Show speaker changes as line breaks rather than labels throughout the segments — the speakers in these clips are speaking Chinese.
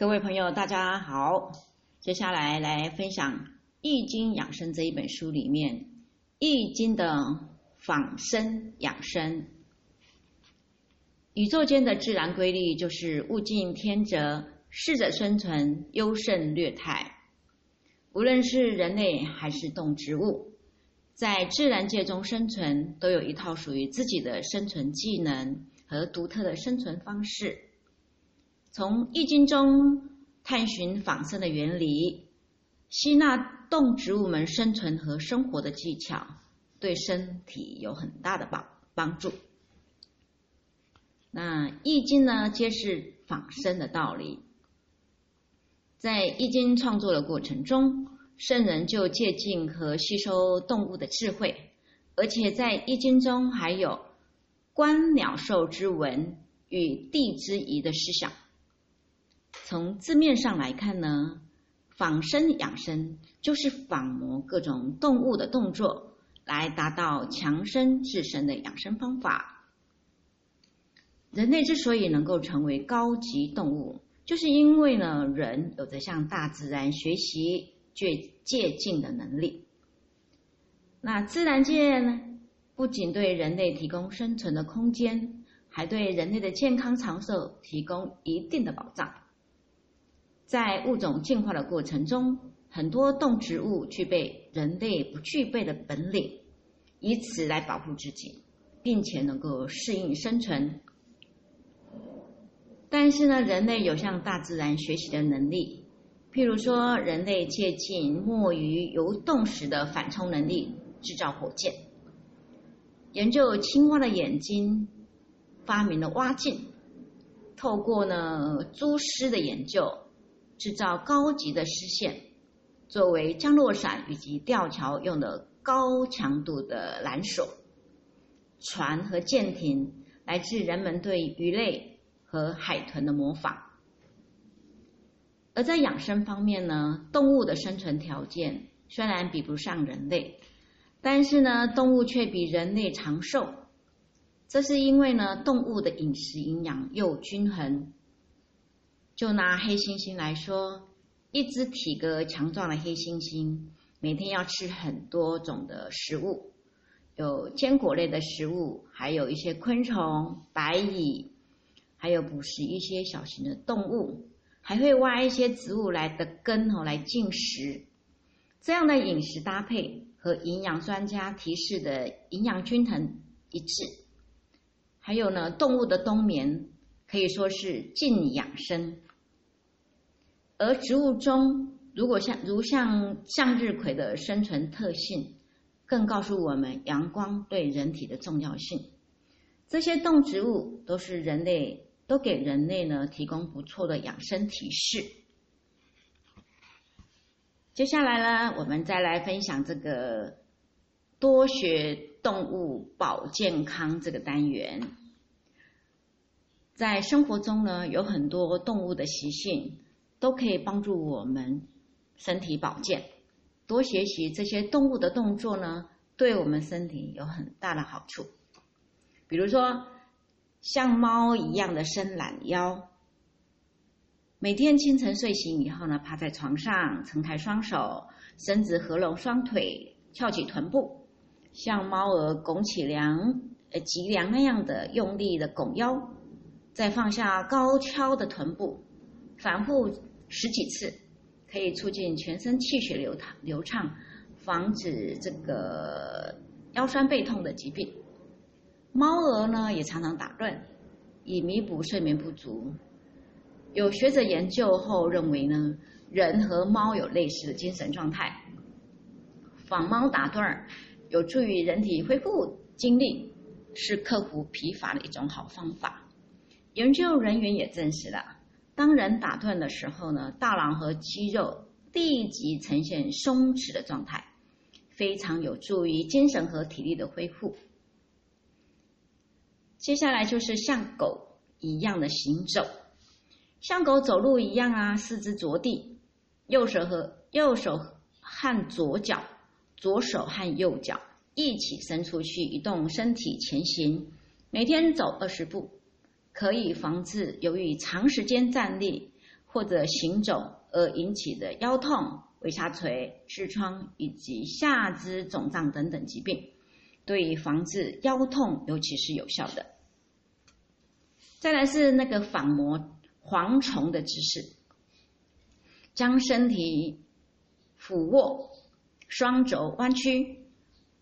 各位朋友，大家好。接下来来分享《易经养生》这一本书里面《易经》的仿生养生。宇宙间的自然规律就是物竞天择，适者生存，优胜劣汰。无论是人类还是动植物，在自然界中生存，都有一套属于自己的生存技能和独特的生存方式。从《易经》中探寻仿生的原理，吸纳动植物们生存和生活的技巧，对身体有很大的帮帮助。那《易经》呢，揭示仿生的道理。在《易经》创作的过程中，圣人就借鉴和吸收动物的智慧，而且在《易经》中还有观鸟兽之文与地之宜的思想。从字面上来看呢，仿生养生就是仿模各种动物的动作，来达到强身自身的养生方法。人类之所以能够成为高级动物，就是因为呢，人有着向大自然学习、借借鉴的能力。那自然界呢，不仅对人类提供生存的空间，还对人类的健康长寿提供一定的保障。在物种进化的过程中，很多动植物具备人类不具备的本领，以此来保护自己，并且能够适应生存。但是呢，人类有向大自然学习的能力，譬如说，人类借鉴墨鱼游动时的反冲能力，制造火箭；研究青蛙的眼睛，发明了蛙镜；透过呢蛛丝的研究。制造高级的丝线，作为降落伞以及吊桥用的高强度的缆索，船和舰艇来自人们对鱼类和海豚的模仿。而在养生方面呢，动物的生存条件虽然比不上人类，但是呢，动物却比人类长寿。这是因为呢，动物的饮食营养又均衡。就拿黑猩猩来说，一只体格强壮的黑猩猩，每天要吃很多种的食物，有坚果类的食物，还有一些昆虫、白蚁，还有捕食一些小型的动物，还会挖一些植物来的根哦来进食。这样的饮食搭配和营养专家提示的营养均衡一致。还有呢，动物的冬眠可以说是静养生。而植物中，如果像如像向日葵的生存特性，更告诉我们阳光对人体的重要性。这些动植物都是人类都给人类呢提供不错的养生提示。接下来呢，我们再来分享这个多学动物保健康这个单元。在生活中呢，有很多动物的习性。都可以帮助我们身体保健。多学习这些动物的动作呢，对我们身体有很大的好处。比如说，像猫一样的伸懒腰，每天清晨睡醒以后呢，趴在床上，撑开双手，伸直合拢双腿，翘起臀部，像猫儿拱起梁、呃脊梁那样的用力的拱腰，再放下高翘的臀部，反复。十几次可以促进全身气血流淌流畅，防止这个腰酸背痛的疾病。猫儿呢也常常打盹，以弥补睡眠不足。有学者研究后认为呢，人和猫有类似的精神状态，仿猫打盹有助于人体恢复精力，是克服疲乏的一种好方法。研究人员也证实了。当人打盹的时候呢，大脑和肌肉立即呈现松弛的状态，非常有助于精神和体力的恢复。接下来就是像狗一样的行走，像狗走路一样啊，四肢着地，右手和右手和左脚，左手和右脚一起伸出去，移动身体前行，每天走二十步。可以防治由于长时间站立或者行走而引起的腰痛、尾下垂、痔疮以及下肢肿胀等等疾病，对防治腰痛尤其是有效的。再来是那个仿模蝗虫的姿势，将身体俯卧，双肘弯曲，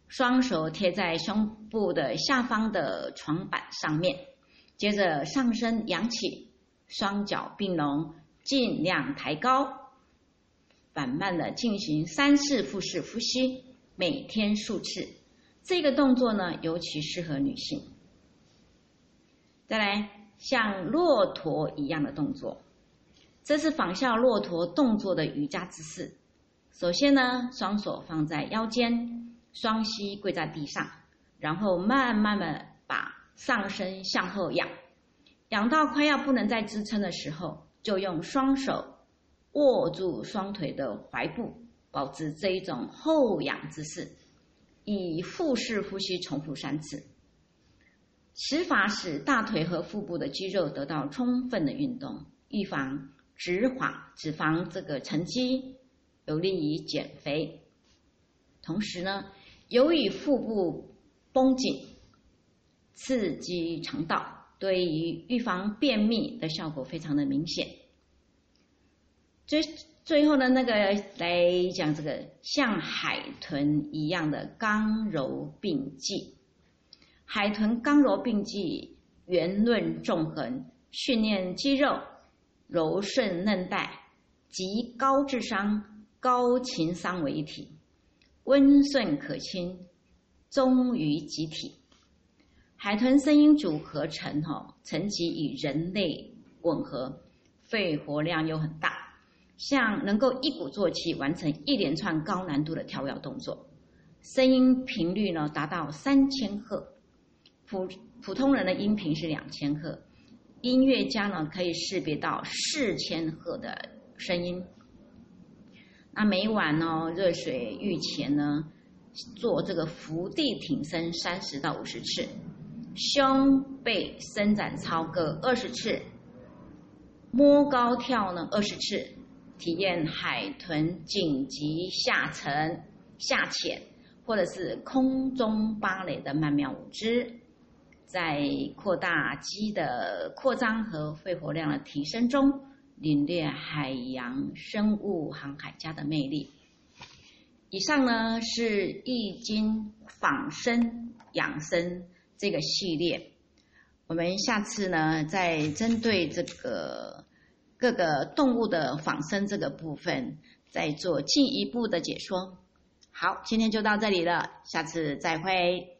双手贴在胸部的下方的床板上面，接着上身扬起，双脚并拢。尽量抬高，缓慢的进行三次腹式呼吸，每天数次。这个动作呢，尤其适合女性。再来，像骆驼一样的动作，这是仿效骆驼动作的瑜伽姿势。首先呢，双手放在腰间，双膝跪在地上，然后慢慢的把上身向后仰，仰到快要不能再支撑的时候。就用双手握住双腿的踝部，保持这一种后仰姿势，以腹式呼吸重复三次。此法使大腿和腹部的肌肉得到充分的运动，预防脂肪脂肪这个沉积，有利于减肥。同时呢，由于腹部绷紧，刺激肠道。对于预防便秘的效果非常的明显。最最后呢，那个来讲这个像海豚一样的刚柔并济。海豚刚柔并济，圆润纵横，训练肌肉，柔顺韧带，集高智商、高情商为一体，温顺可亲，忠于集体。海豚声音组合成哈，层级与人类吻合，肺活量又很大，像能够一鼓作气完成一连串高难度的跳跃动作，声音频率呢达到三千赫，普普通人的音频是两千赫，音乐家呢可以识别到四千赫的声音。那每晚呢热水浴前呢做这个伏地挺身三十到五十次。胸背伸展超各二十次，摸高跳呢二十次，体验海豚紧急下沉、下潜，或者是空中芭蕾的曼妙舞姿，在扩大肌的扩张和肺活量的提升中，领略海洋生物航海家的魅力。以上呢是易经仿生养生。这个系列，我们下次呢再针对这个各个动物的仿生这个部分，再做进一步的解说。好，今天就到这里了，下次再会。